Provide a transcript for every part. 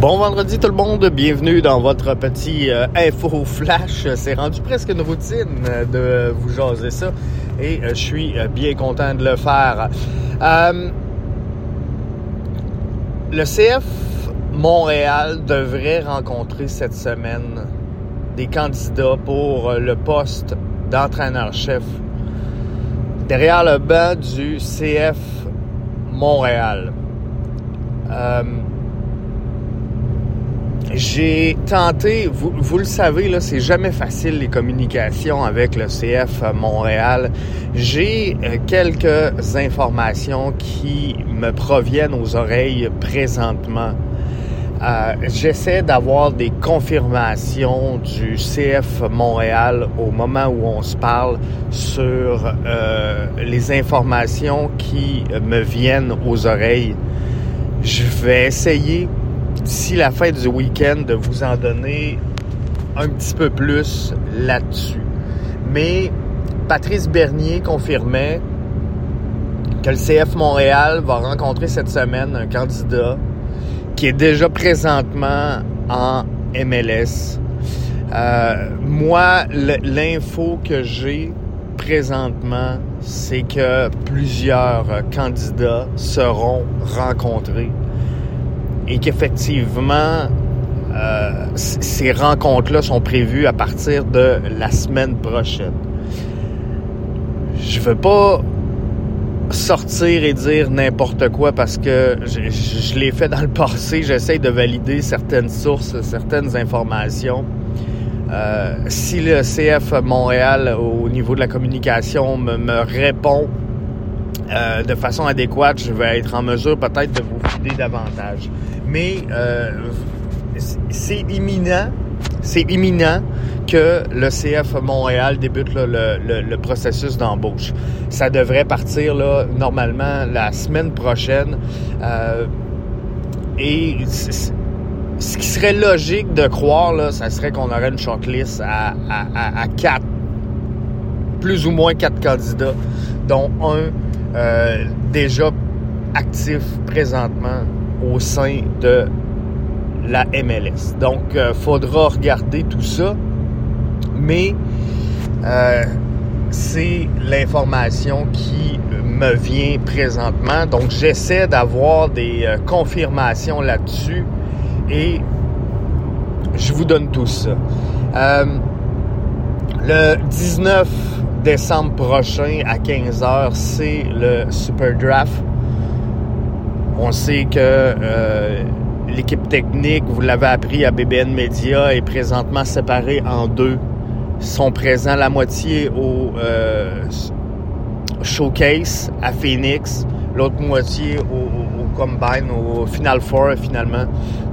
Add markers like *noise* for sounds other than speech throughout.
Bon vendredi tout le monde, bienvenue dans votre petit euh, info flash. C'est rendu presque une routine euh, de vous jaser ça et euh, je suis bien content de le faire. le CF Montréal devrait rencontrer cette semaine des candidats pour le poste d'entraîneur-chef derrière le banc du CF Montréal. J'ai tenté, vous, vous, le savez, là, c'est jamais facile les communications avec le CF Montréal. J'ai euh, quelques informations qui me proviennent aux oreilles présentement. Euh, J'essaie d'avoir des confirmations du CF Montréal au moment où on se parle sur euh, les informations qui me viennent aux oreilles. Je vais essayer d'ici la fin du week-end de vous en donner un petit peu plus là-dessus. Mais Patrice Bernier confirmait que le CF Montréal va rencontrer cette semaine un candidat qui est déjà présentement en MLS. Euh, moi, l'info que j'ai présentement, c'est que plusieurs candidats seront rencontrés et qu'effectivement, euh, ces rencontres-là sont prévues à partir de la semaine prochaine. Je veux pas sortir et dire n'importe quoi parce que je, l'ai fait dans le *laughs* passé. J'essaie de valider certaines sources, certaines informations. Euh, si le CF Montréal, au niveau de la communication, me, répond euh, de façon adéquate, je vais être en mesure peut-être de vous filer davantage mais euh, c'est imminent, c'est imminent que le CF Montréal débute le, processus d'embauche. Ça devrait partir là, normalement la semaine prochaine. Euh, et ce qui serait logique de croire, là, ça serait qu'on aurait une shortlist à, à, à, quatre, plus ou moins quatre candidats, dont un euh, déjà actif présentement au sein de la MLS. Donc, euh, faudra regarder tout ça, mais euh, c'est l'information qui me vient présentement. Donc, j'essaie d'avoir des confirmations là-dessus et je vous donne tout ça. le 19 décembre prochain à 15h, c'est le Super Draft on sait que euh, l'équipe technique, vous l'avez appris à BBN Media, est présentement séparée en deux. Ils sont présents la moitié au euh, Showcase à Phoenix, l'autre moitié au, Combine, au Final Four finalement,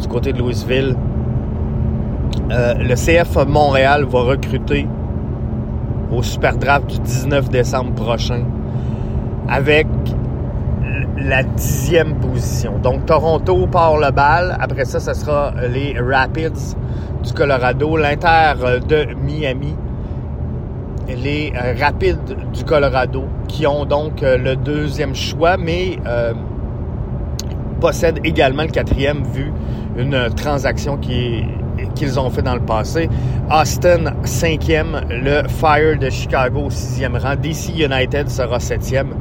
du côté de Louisville. Euh, le CF Montréal va recruter au Super Draft du 19 décembre prochain avec la dixième position. Donc Toronto part le bal. Après ça, ce sera les Rapids du Colorado, l'Inter de Miami, les Rapids du Colorado, qui ont donc le deuxième choix, mais euh, possèdent également le quatrième vu une transaction qui qu'ils ont fait dans le passé. Austin, cinquième. Le Fire de Chicago, sixième rang. DC United sera septième.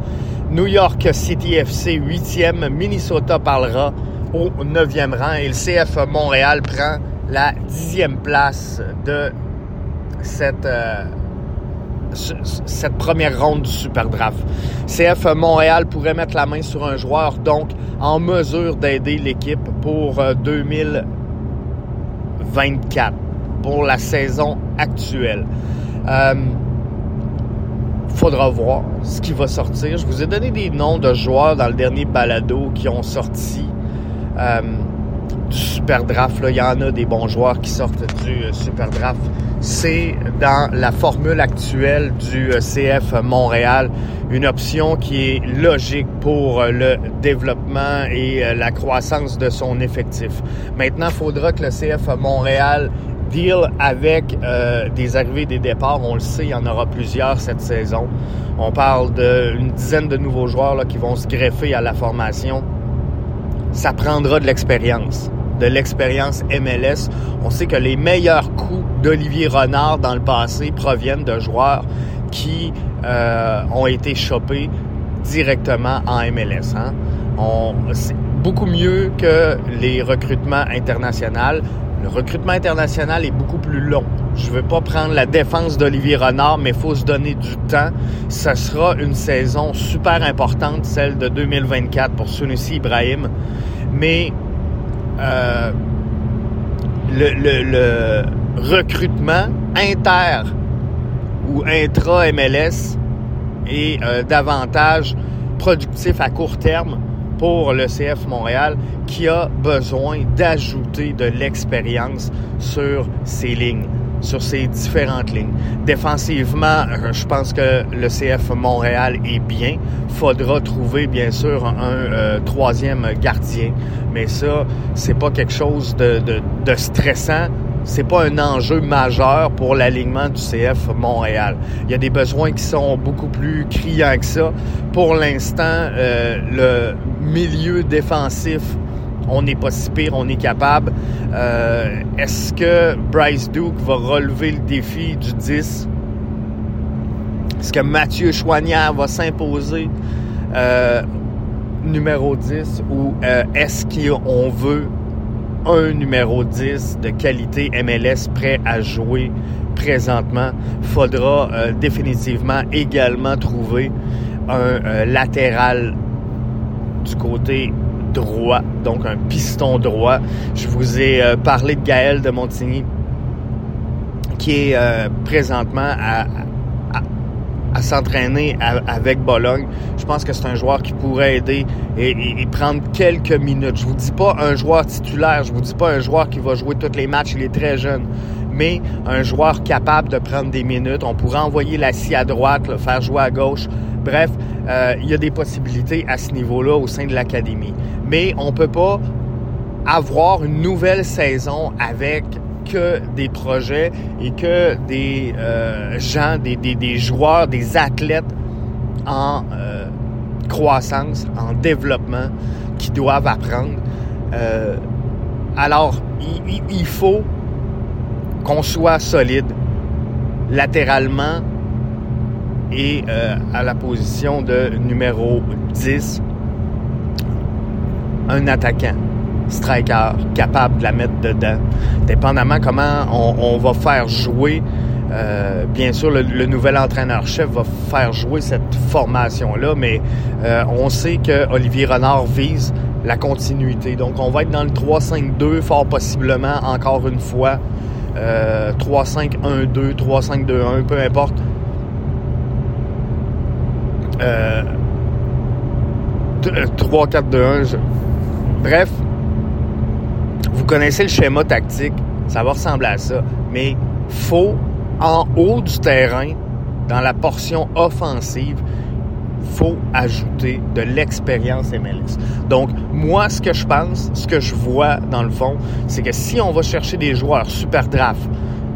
New York City FC 8e, Minnesota parlera au 9e rang et le CF Montréal prend la 10e place de cette, euh, première ronde du Super Draft. CF Montréal pourrait mettre la main sur un joueur donc en mesure d'aider l'équipe pour 2024, euh, pour la saison actuelle. Euh, faudra voir ce qui va sortir. Je vous ai donné des noms de joueurs dans le dernier balado qui ont sorti euh, du Super Draft. Il y en a des bons joueurs qui sortent du euh, Super Draft. C'est dans la formule actuelle du euh, CF Montréal une option qui est logique pour le développement et la croissance de son effectif. Maintenant, il faudra que le CF Montréal deal avec euh, des arrivées et des départs. On le sait, il y en aura plusieurs cette saison. On parle d'une dizaine de nouveaux joueurs qui vont se greffer à la formation. Ça prendra de l'expérience. de l'expérience MLS. On sait que les meilleurs coups d'Olivier Renard dans le passé proviennent de joueurs qui euh, ont été chopés directement en MLS. Hein. c'est beaucoup mieux que les recrutements internationaux. Le recrutement international est beaucoup plus long. Je ne veux pas prendre la défense d'Olivier Renard, mais il faut se donner du temps. Ce sera une saison super importante, celle de 2024 pour Sunusi Ibrahim. Mais euh, le, recrutement inter ou intra-MLS est euh, davantage productif à court terme pour le CF Montréal qui a besoin d'ajouter de l'expérience sur ses lignes, sur ses différentes lignes. Défensivement, euh, je pense que le CF Montréal est bien. Faudra trouver bien sûr un euh, troisième gardien, mais ça, c'est pas quelque chose de stressant c'est pas un enjeu majeur pour l'alignement du CF Montréal. Il y a des besoins qui sont beaucoup plus criants que ça. Pour l'instant, euh, le milieu défensif, on n'est pas si pire, on est capable. Euh, est-ce que Bryce Duke va relever le défi du 10? Est-ce que Mathieu Chouanière va s'imposer euh, numéro 10 ou est-ce qu'on veut un numéro 10 de qualité MLS prêt à jouer présentement. Faudra euh, définitivement également trouver un euh, latéral du côté droit, donc un piston droit. Je vous ai euh, parlé de Gaël de Montigny qui est présentement à, à s'entraîner avec Bologne. Je pense que c'est un joueur qui pourrait aider et, prendre quelques minutes. Je vous dis pas un joueur titulaire, je vous dis pas un joueur qui va jouer tous les matchs, il est très jeune, mais un joueur capable de prendre des minutes. On pourrait envoyer la scie à droite, le faire jouer à gauche. Bref, euh, il y a des possibilités à ce niveau-là au sein de l'académie. Mais on peut pas avoir une nouvelle saison avec des projets et que des euh, gens, des, des, joueurs, des athlètes en euh, croissance, en développement, qui doivent apprendre. Euh, alors, il, il faut qu'on soit solide latéralement et à la position de numéro 10, un attaquant striker capable de la mettre dedans. Dépendamment comment on, va faire jouer, euh, bien sûr, le, nouvel entraîneur-chef va faire jouer cette formation-là, mais euh, on sait que Olivier Renard vise la continuité. Donc, on va être dans le 3-5-2 fort possiblement encore une fois. 3-5-1-2, 3-5-2-1, peu importe. Euh, 3-4-2-1. Bref, vous connaissez le schéma tactique, ça va ressembler à ça, mais faut en haut du terrain, dans la portion offensive, faut ajouter de l'expérience MLS. Donc, moi, ce que je pense, ce que je vois dans le fond, c'est que si on va chercher des joueurs super draft,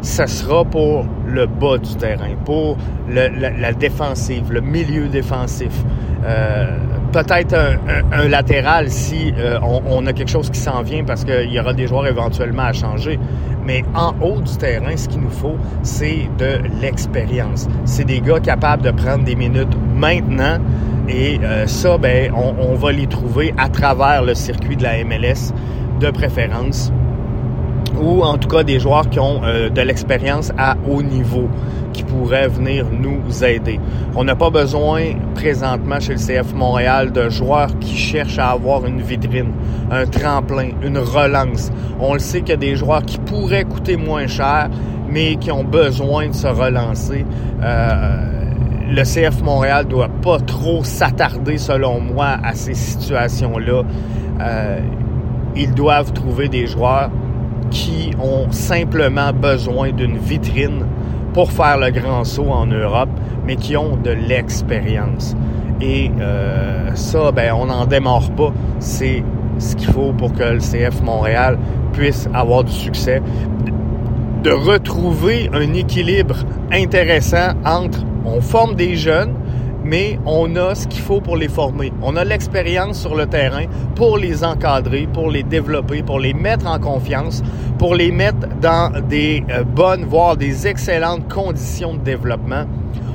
ce sera pour le bas du terrain, pour la, défensive, le milieu défensif. Euh, peut-être un, latéral si euh, on, a quelque chose qui s'en vient parce qu'il y aura des joueurs éventuellement à changer. Mais en haut du terrain, ce qu'il nous faut, c'est de l'expérience. C'est des gars capables de prendre des minutes maintenant. Et euh, ça, ben, on, va les trouver à travers le circuit de la MLS de préférence ou en tout cas des joueurs qui ont euh, de l'expérience à haut niveau qui pourraient venir nous aider. On n'a pas besoin présentement chez le CF Montréal de joueurs qui cherchent à avoir une vitrine, un tremplin, une relance. On le sait qu'il y a des joueurs qui pourraient coûter moins cher, mais qui ont besoin de se relancer. Euh, le CF Montréal doit pas trop s'attarder, selon moi, à ces situations-là. Euh, ils doivent trouver des joueurs qui ont simplement besoin d'une vitrine pour faire le grand saut en Europe, mais qui ont de l'expérience. Et euh, ça, ben, on n'en démarre pas. C'est ce qu'il faut pour que le CF Montréal puisse avoir du succès. De retrouver un équilibre intéressant entre on forme des jeunes, mais on a ce qu'il faut pour les former. On a l'expérience sur le terrain pour les encadrer, pour les développer, pour les mettre en confiance, pour les mettre dans des euh, bonnes, voire des excellentes conditions de développement.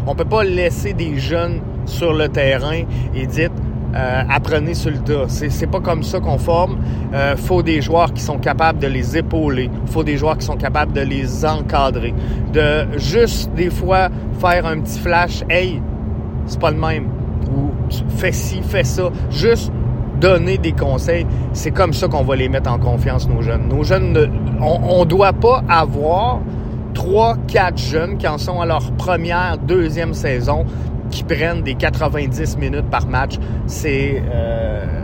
On peut pas laisser des jeunes sur le terrain et dire euh, apprenez sur le tas. C'est pas comme ça qu'on forme. Euh, faut des joueurs qui sont capables de les épauler. Faut des joueurs qui sont capables de les encadrer. De juste des fois faire un petit flash. Hey, c'est pas le même. Ou fais ci, fais ça. Juste donner des conseils. C'est comme ça qu'on va les mettre en confiance, nos jeunes. Nos jeunes, on, ne doit pas avoir trois, quatre jeunes qui en sont à leur première, deuxième saison, qui prennent des 90 minutes par match. C'est... Euh,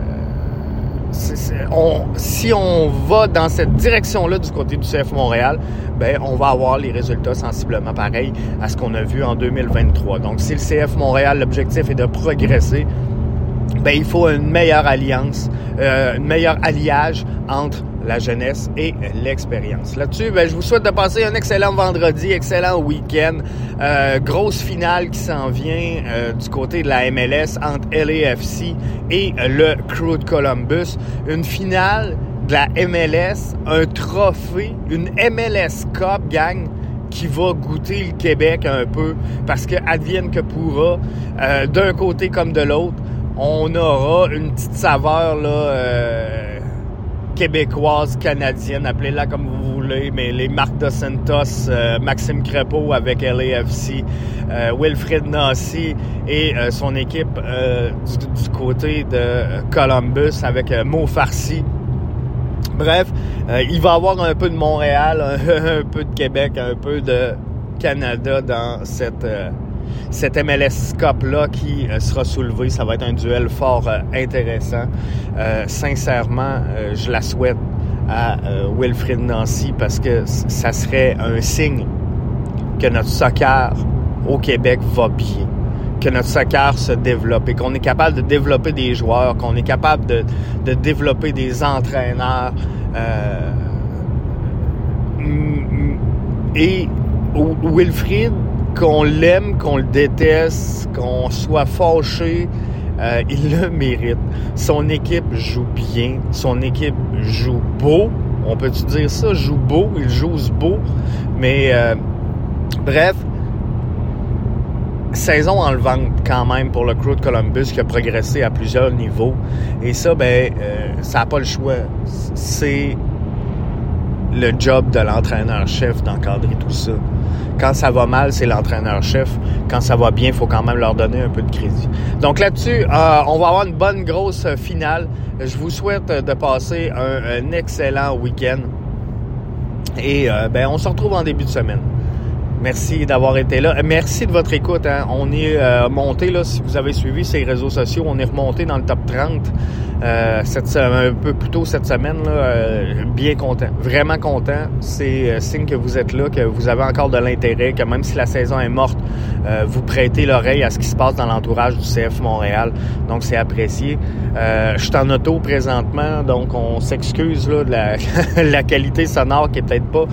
si on va dans cette direction-là du côté du CF Montréal, ben on va avoir les résultats sensiblement pareils à ce qu'on a vu en 2023. Donc si le CF Montréal, l'objectif est de progresser, ben il faut une meilleure alliance, euh, un meilleur alliage entre la jeunesse et l'expérience. Là-dessus, ben, je vous souhaite de passer un excellent vendredi, excellent week-end. Euh, grosse finale qui s'en vient euh, du côté de la MLS entre LAFC et le Crew de Columbus. Une finale de la MLS, un trophée, une MLS Cup, gang qui va goûter le Québec un peu parce que advienne que pourra, euh, d'un côté comme de l'autre, on aura une petite saveur là, québécoise, canadienne, appelez-la comme vous voulez, mais les Marc de Santos, euh, Maxime Crépeau avec LAFC, euh, Wilfred Nassy et son équipe du, côté de Columbus avec Mo Farsi. Bref, il va y avoir un peu de Montréal, *laughs* un, peu de Québec, un peu de Canada dans cette cet MLS Cup-là qui euh, sera soulevé. Ça va être un duel fort euh, intéressant. Euh, sincèrement, je la souhaite à Wilfrid Nancy parce que ça serait un signe que notre soccer au Québec va bien, que notre soccer se développe et qu'on est capable de développer des joueurs, qu'on est capable de, développer des entraîneurs. et Wilfrid qu'on l'aime, qu'on le déteste, qu'on soit fâché, euh, il le mérite. Son équipe joue bien, son équipe joue beau. On peut-tu dire ça? Joue beau, il joue beau. Mais euh, bref, saison enlevante quand même pour le crew de Columbus qui a progressé à plusieurs niveaux. Et ça, ben, euh, ça n'a pas le choix. C'est le job de l'entraîneur-chef d'encadrer tout ça. Quand ça va mal, c'est l'entraîneur-chef. Quand ça va bien, il faut quand même leur donner un peu de crédit. Donc là-dessus, euh, on va avoir une bonne grosse finale. Je vous souhaite de passer un, excellent week-end. Et euh, ben, on se retrouve en début de semaine. Merci d'avoir été là. Merci de votre écoute. Hein. On est euh, monté, là, si vous avez suivi ces réseaux sociaux, on est remonté dans le top 30 euh, cette, un peu plus tôt cette semaine. Là, euh, bien content. Vraiment content. C'est signe que vous êtes là, que vous avez encore de l'intérêt, que même si la saison est morte, vous prêtez l'oreille à ce qui se passe dans l'entourage du CF Montréal. Donc, c'est apprécié. je suis en auto présentement, donc on s'excuse de la, *laughs* la, qualité sonore qui est peut-être pas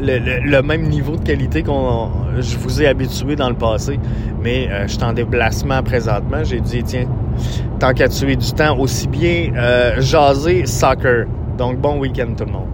le, même niveau de qualité qu'on je vous ai habitué dans le passé. Mais euh, je suis en déplacement présentement. J'ai dit, tiens, tant qu'à tuer du temps, aussi bien euh, jaser soccer. Donc, bon week-end tout le monde.